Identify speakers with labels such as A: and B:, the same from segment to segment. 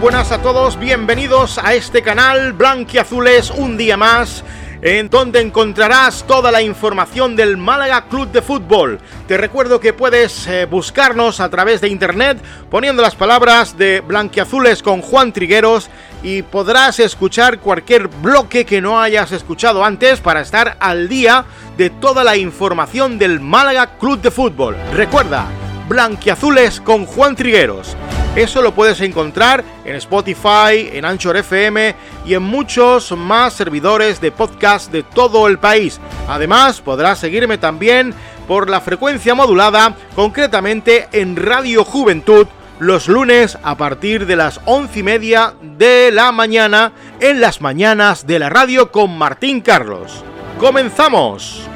A: Buenas a todos, bienvenidos a este canal Blanquiazules un día más en donde encontrarás toda la información del Málaga Club de Fútbol. Te recuerdo que puedes eh, buscarnos a través de internet poniendo las palabras de Blanquiazules con Juan Trigueros y podrás escuchar cualquier bloque que no hayas escuchado antes para estar al día de toda la información del Málaga Club de Fútbol. Recuerda, Blanquiazules con Juan Trigueros. Eso lo puedes encontrar en Spotify, en Anchor FM y en muchos más servidores de podcast de todo el país. Además, podrás seguirme también por la frecuencia modulada, concretamente en Radio Juventud, los lunes a partir de las once y media de la mañana en las mañanas de la radio con Martín Carlos. ¡Comenzamos!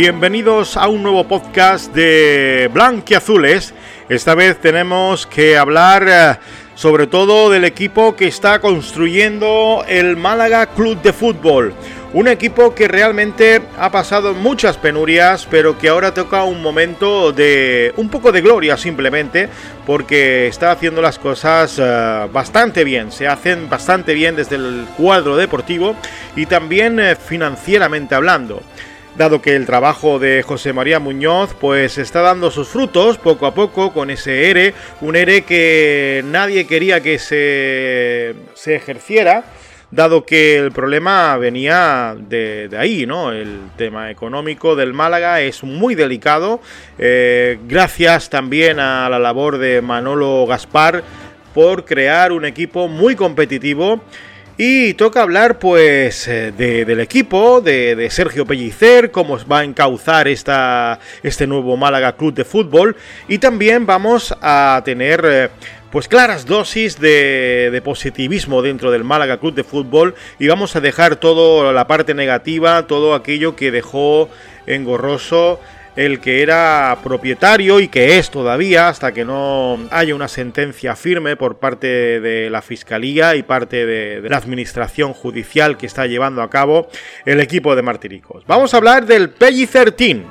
A: Bienvenidos a un nuevo podcast de Blanquiazules. Esta vez tenemos que hablar eh, sobre todo del equipo que está construyendo el Málaga Club de Fútbol. Un equipo que realmente ha pasado muchas penurias, pero que ahora toca un momento de un poco de gloria simplemente, porque está haciendo las cosas eh, bastante bien, se hacen bastante bien desde el cuadro deportivo y también eh, financieramente hablando dado que el trabajo de José María Muñoz pues está dando sus frutos poco a poco con ese ERE, un ERE que nadie quería que se, se ejerciera, dado que el problema venía de, ahí, ¿no? El tema económico del Málaga es muy delicado, eh, gracias también a la labor de Manolo Gaspar por crear un equipo muy competitivo y toca hablar pues eh, del equipo, de, Sergio Pellicer, cómo va a encauzar esta, este nuevo Málaga Club de Fútbol. Y también vamos a tener eh, pues claras dosis de, de, positivismo dentro del Málaga Club de Fútbol. Y vamos a dejar toda la parte negativa, todo aquello que dejó engorroso el que era propietario y que es todavía hasta que no haya una sentencia firme por parte de la Fiscalía y parte de, la Administración Judicial que está llevando a cabo el equipo de Martiricos. Vamos a hablar del Peggy 13.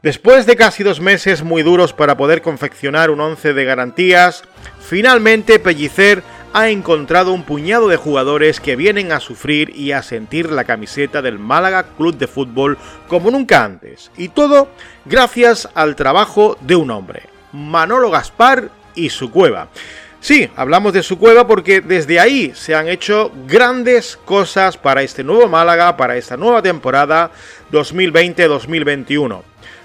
A: Después de casi dos meses muy duros para poder confeccionar un once de garantías, finalmente Pellicer ha encontrado un puñado de jugadores que vienen a sufrir y a sentir la camiseta del Málaga Club de Fútbol como nunca antes. Y todo gracias al trabajo de un hombre, Manolo Gaspar y su cueva. Sí, hablamos de su cueva porque desde ahí se han hecho grandes cosas para este nuevo Málaga, para esta nueva temporada 2020-2021.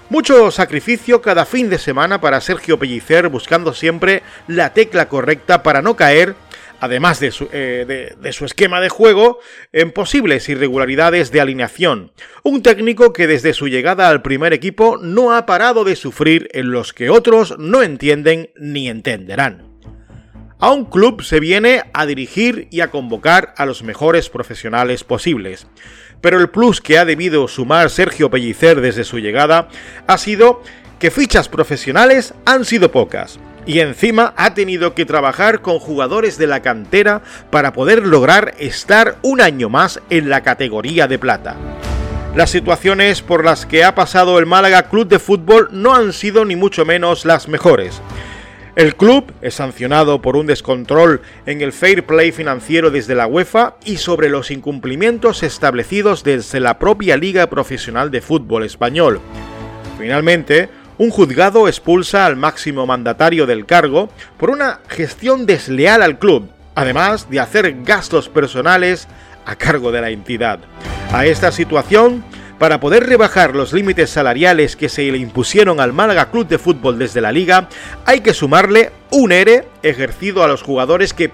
A: Mucho sacrificio cada fin de semana para Sergio Pellicer buscando siempre la tecla correcta para no caer además eh, de su, esquema de juego, en posibles irregularidades de alineación. Un técnico que desde su llegada al primer equipo no ha parado de sufrir en los que otros no entienden ni entenderán. A un club se viene a dirigir y a convocar a los mejores profesionales posibles. Pero el plus que ha debido sumar Sergio Pellicer desde su llegada ha sido que fichas profesionales han sido pocas y encima ha tenido que trabajar con jugadores de la cantera para poder lograr estar un año más en la categoría de plata. Las situaciones por las que ha pasado el Málaga Club de Fútbol no han sido ni mucho menos las mejores. El club es sancionado por un descontrol en el fair play financiero desde la UEFA y sobre los incumplimientos establecidos desde la propia Liga Profesional de Fútbol Español. Finalmente, un juzgado expulsa al máximo mandatario del cargo por una gestión desleal al club, además de hacer gastos personales a cargo de la entidad. A esta situación, para poder rebajar los límites salariales que se le impusieron al Málaga Club de Fútbol desde la liga, hay que sumarle un ERE ejercido a los jugadores que,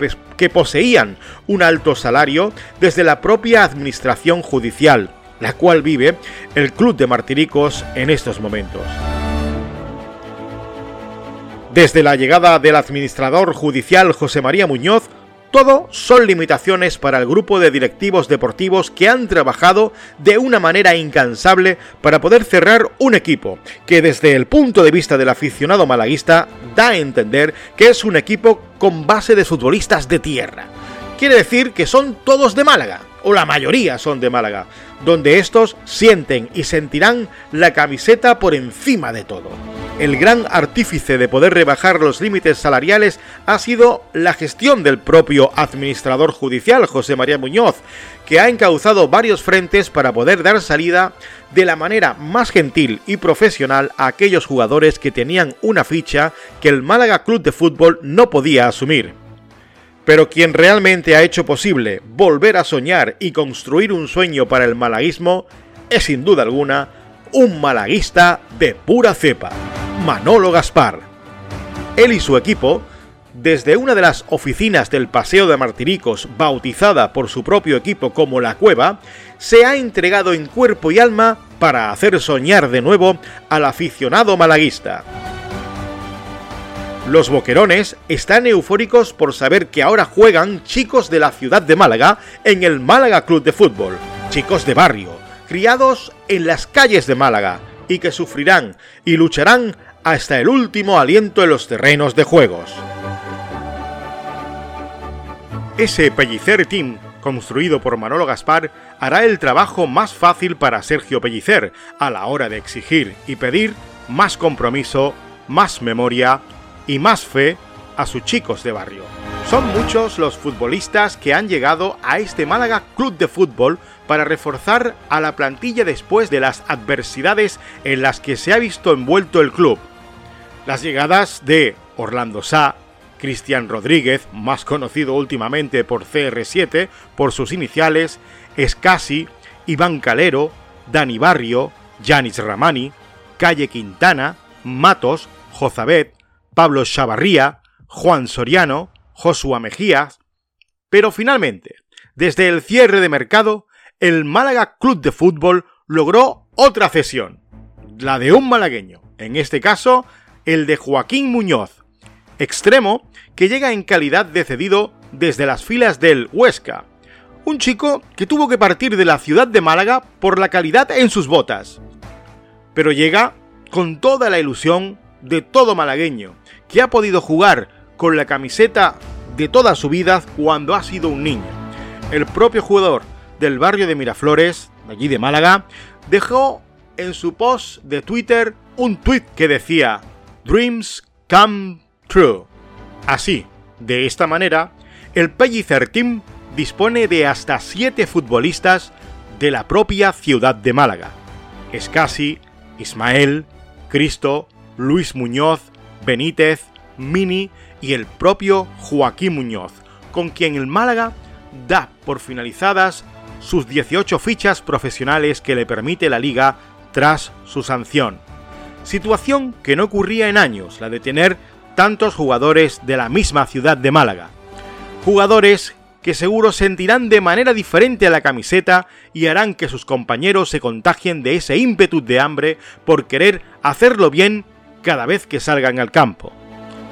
A: poseían un alto salario desde la propia administración judicial, la cual vive el Club de Martiricos en estos momentos. Desde la llegada del administrador judicial José María Muñoz, todo son limitaciones para el grupo de directivos deportivos que han trabajado de una manera incansable para poder cerrar un equipo que desde el punto de vista del aficionado malaguista da a entender que es un equipo con base de futbolistas de tierra. Quiere decir que son todos de Málaga, o la mayoría son de Málaga, donde estos sienten y sentirán la camiseta por encima de todo. El gran artífice de poder rebajar los límites salariales ha sido la gestión del propio administrador judicial, José María Muñoz, que ha encauzado varios frentes para poder dar salida de la manera más gentil y profesional a aquellos jugadores que tenían una ficha que el Málaga Club de Fútbol no podía asumir. Pero quien realmente ha hecho posible volver a soñar y construir un sueño para el malaguismo es sin duda alguna un malaguista de pura cepa, Manolo Gaspar. Él y su equipo, desde una de las oficinas del Paseo de Martiricos, bautizada por su propio equipo como La Cueva, se ha entregado en cuerpo y alma para hacer soñar de nuevo al aficionado malaguista. Los boquerones están eufóricos por saber que ahora juegan chicos de la ciudad de Málaga en el Málaga Club de Fútbol, chicos de barrio, criados en las calles de Málaga y que sufrirán y lucharán hasta el último aliento en los terrenos de juegos. Ese Pellicer Team, construido por Manolo Gaspar, hará el trabajo más fácil para Sergio Pellicer a la hora de exigir y pedir más compromiso, más memoria y más fe a sus chicos de barrio. Son muchos los futbolistas que han llegado a este Málaga Club de Fútbol para reforzar a la plantilla después de las adversidades en las que se ha visto envuelto el club. Las llegadas de Orlando Sá, Cristian Rodríguez, más conocido últimamente por CR7 por sus iniciales, Escasi, Iván Calero, Dani Barrio, Yanis Ramani, Calle Quintana, Matos, Jozabet, Pablo Chavarría, Juan Soriano, Josua Mejías. Pero finalmente, desde el cierre de mercado, el Málaga Club de Fútbol logró otra cesión, la de un malagueño, en este caso el de Joaquín Muñoz, extremo que llega en calidad de cedido desde las filas del Huesca, un chico que tuvo que partir de la ciudad de Málaga por la calidad en sus botas, pero llega con toda la ilusión de todo malagueño, que ha podido jugar con la camiseta de toda su vida cuando ha sido un niño. El propio jugador del barrio de Miraflores, allí de Málaga, dejó en su post de Twitter un tweet que decía Dreams come true. Así, de esta manera, el Pellicer Team dispone de hasta 7 futbolistas de la propia ciudad de Málaga. Escasi, Ismael, Cristo, Luis Muñoz, Benítez, Mini y el propio Joaquín Muñoz, con quien el Málaga da por finalizadas sus 18 fichas profesionales que le permite la liga tras su sanción. Situación que no ocurría en años, la de tener tantos jugadores de la misma ciudad de Málaga. Jugadores que seguro sentirán de manera diferente a la camiseta y harán que sus compañeros se contagien de ese ímpetu de hambre por querer hacerlo bien cada vez que salgan al campo.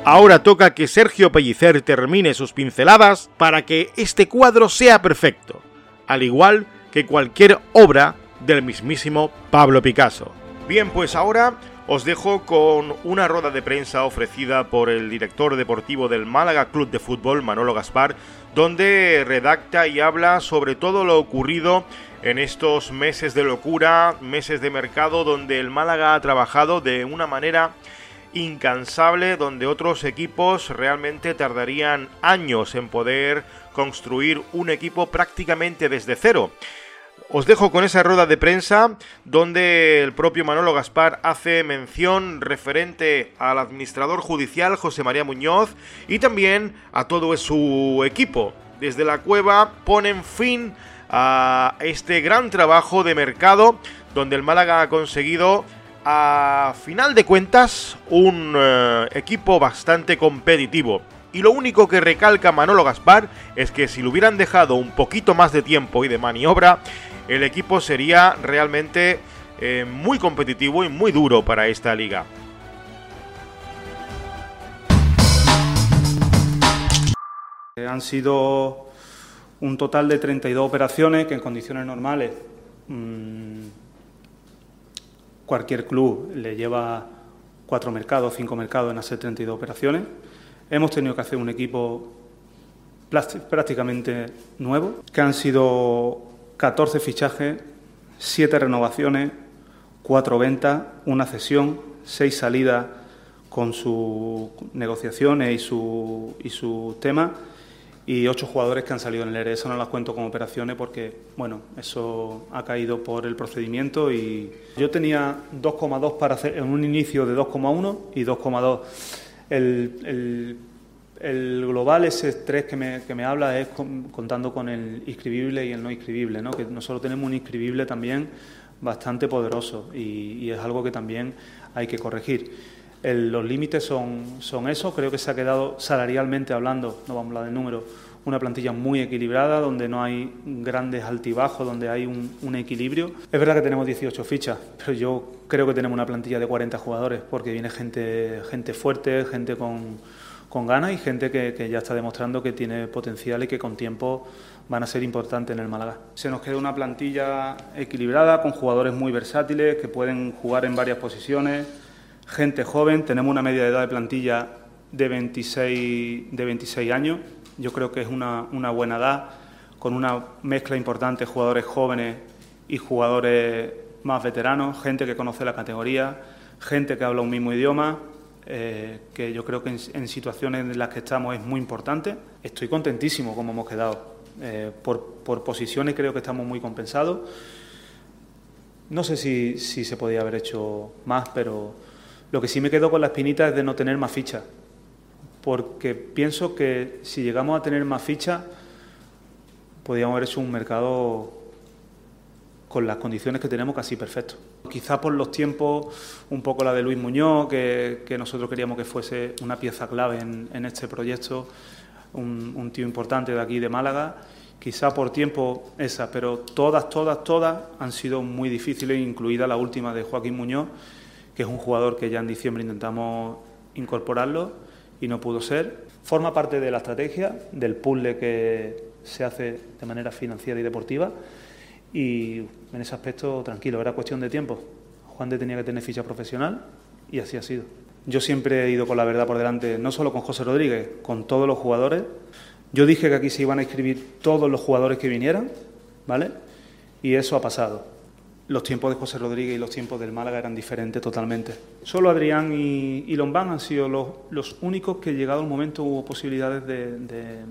A: Ahora toca que Sergio Pellicer termine sus pinceladas para que este cuadro sea perfecto, al igual que cualquier obra del mismísimo Pablo Picasso. Bien, pues ahora os dejo con una rueda de prensa ofrecida por el director deportivo del Málaga Club de Fútbol, Manolo Gaspar, donde redacta y habla sobre todo lo ocurrido en estos meses de locura, meses de mercado, donde el Málaga ha trabajado de una manera incansable, donde otros equipos realmente tardarían años en poder construir un equipo prácticamente desde cero. Os dejo con esa rueda de prensa donde el propio Manolo Gaspar hace mención referente al administrador judicial José María Muñoz y también a todo su equipo. Desde la cueva ponen fin a este gran trabajo de mercado donde el Málaga ha conseguido a final de cuentas un eh, equipo bastante competitivo. Y lo único que recalca Manolo Gaspar es que si le hubieran dejado un poquito más de tiempo y de maniobra, el equipo sería realmente eh, muy competitivo y muy duro para esta liga.
B: Han sido un total de 32 operaciones que en condiciones normales mmm, cualquier club le lleva cuatro mercados, cinco mercados en hacer 32 operaciones. Hemos tenido que hacer un equipo prácticamente nuevo, que han sido 14 fichajes, 7 renovaciones, 4 ventas, una cesión, 6 salidas con sus negociaciones y sus y su temas y ocho jugadores que han salido en el ERE. Eso no las cuento como operaciones porque, bueno, eso ha caído por el procedimiento y yo tenía 2,2 para hacer en un inicio de 2,1 y 2,2. El, el, global, ese 3 que me, que me habla, es contando con el inscribible y el no inscribible, ¿no? que nosotros tenemos un inscribible también bastante poderoso y, es algo que también hay que corregir los límites son, son eso, creo que se ha quedado salarialmente hablando, no vamos a hablar de números, una plantilla muy equilibrada, donde no hay grandes altibajos, donde hay un, equilibrio. Es verdad que tenemos 18 fichas, pero yo creo que tenemos una plantilla de 40 jugadores, porque viene gente, gente fuerte, gente con, con ganas y gente que, que, ya está demostrando que tiene potencial y que con tiempo van a ser importantes en el Málaga. Se nos queda una plantilla equilibrada, con jugadores muy versátiles, que pueden jugar en varias posiciones gente joven, tenemos una media de edad de plantilla de 26, de 26 años, yo creo que es una, buena edad, con una mezcla importante de jugadores jóvenes y jugadores más veteranos, gente que conoce la categoría, gente que habla un mismo idioma, eh, que yo creo que en, situaciones en las que estamos es muy importante. Estoy contentísimo como hemos quedado. Eh, por, posiciones creo que estamos muy compensados. No sé si, si se podía haber hecho más, pero lo que sí me quedo con la espinita es de no tener más fichas, porque pienso que si llegamos a tener más fichas, podríamos haber hecho un mercado con las condiciones que tenemos casi perfecto. Quizá por los tiempos, un poco la de Luis Muñoz, que, nosotros queríamos que fuese una pieza clave en, este proyecto, un, tío importante de aquí de Málaga. Quizá por tiempo esa, pero todas, todas, todas han sido muy difíciles, incluida la última de Joaquín Muñoz, que es un jugador que ya en diciembre intentamos incorporarlo y no pudo ser. Forma parte de la estrategia, del puzzle que se hace de manera financiera y deportiva y en ese aspecto tranquilo, era cuestión de tiempo. Juan de tenía que tener ficha profesional y así ha sido. Yo siempre he ido con la verdad por delante, no solo con José Rodríguez, con todos los jugadores. Yo dije que aquí se iban a inscribir todos los jugadores que vinieran, ¿vale? Y eso ha pasado los tiempos de José Rodríguez y los tiempos del Málaga eran diferentes totalmente. Solo Adrián y, y Lombán han sido los, únicos que, llegado el momento, hubo posibilidades de,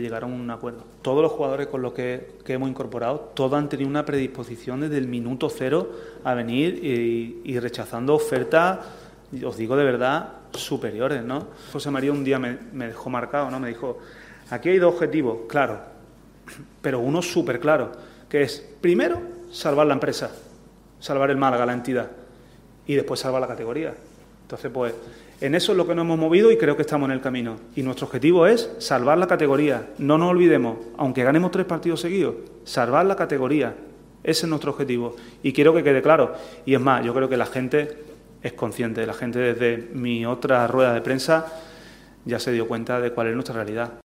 B: llegar a un acuerdo. Todos los jugadores con los que, hemos incorporado, todos han tenido una predisposición desde el minuto cero a venir y, rechazando ofertas, os digo de verdad, superiores. ¿no? José María un día me, me dejó marcado, ¿no? me dijo, aquí hay dos objetivos, claro, pero uno súper claro, que es, primero, salvar la empresa salvar el Málaga, la entidad, y después salvar la categoría. Entonces, pues, en eso es lo que nos hemos movido y creo que estamos en el camino. Y nuestro objetivo es salvar la categoría. No nos olvidemos, aunque ganemos tres partidos seguidos, salvar la categoría. Ese es nuestro objetivo. Y quiero que quede claro. Y es más, yo creo que la gente es consciente. La gente desde mi otra rueda de prensa ya se dio cuenta de cuál es nuestra realidad.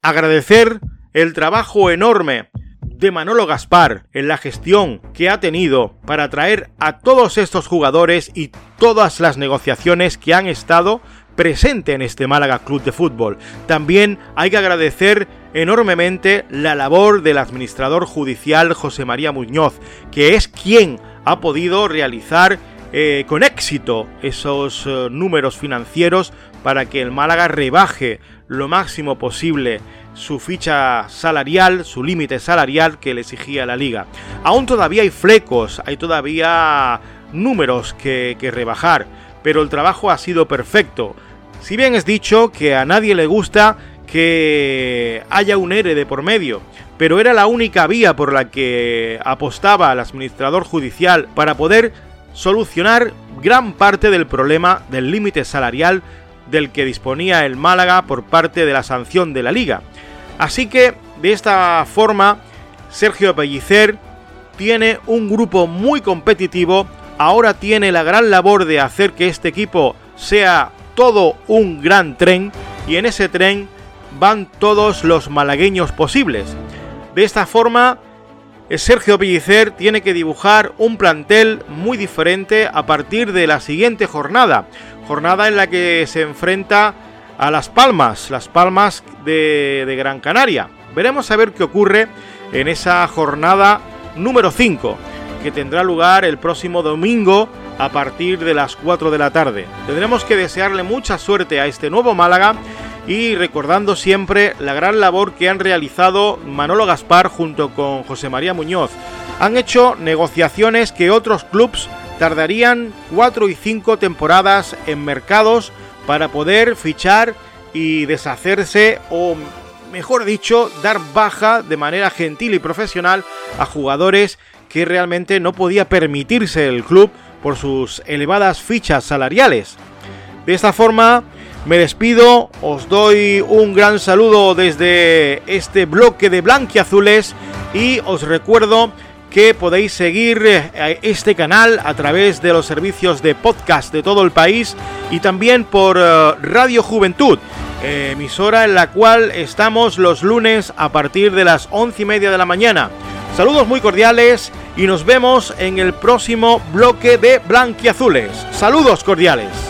A: Agradecer el trabajo enorme de Manolo Gaspar en la gestión que ha tenido para atraer a todos estos jugadores y todas las negociaciones que han estado presente en este Málaga Club de Fútbol. También hay que agradecer enormemente la labor del administrador judicial José María Muñoz, que es quien ha podido realizar eh, con éxito esos eh, números financieros para que el Málaga rebaje lo máximo posible su ficha salarial, su límite salarial que le exigía la liga. Aún todavía hay flecos, hay todavía números que, rebajar, pero el trabajo ha sido perfecto. Si bien es dicho que a nadie le gusta que haya un ERE por medio, pero era la única vía por la que apostaba el administrador judicial para poder solucionar gran parte del problema del límite salarial del que disponía el Málaga por parte de la sanción de la liga. Así que de esta forma Sergio Pellicer tiene un grupo muy competitivo, ahora tiene la gran labor de hacer que este equipo sea todo un gran tren. Y en ese tren van todos los malagueños posibles. De esta forma, Sergio Pellicer tiene que dibujar un plantel muy diferente a partir de la siguiente jornada, jornada en la que se enfrenta a Las Palmas, Las Palmas de, Gran Canaria. Veremos a ver qué ocurre en esa jornada número 5, que tendrá lugar el próximo domingo a partir de las 4 de la tarde. Tendremos que desearle mucha suerte a este nuevo Málaga y recordando siempre la gran labor que han realizado Manolo Gaspar junto con José María Muñoz. Han hecho negociaciones que otros clubes tardarían 4 y 5 temporadas en mercados para poder fichar y deshacerse o mejor dicho, dar baja de manera gentil y profesional a jugadores que realmente no podía permitirse el club por sus elevadas fichas salariales. De esta forma, me despido, os doy un gran saludo desde este bloque de blanquiazules y os recuerdo que podéis seguir eh, este canal a través de los servicios de podcast de todo el país y también por eh, Radio Juventud, emisora en la cual estamos los lunes a partir de las once y media de la mañana. Saludos muy cordiales y nos vemos en el próximo bloque de Blanquiazules. Saludos cordiales.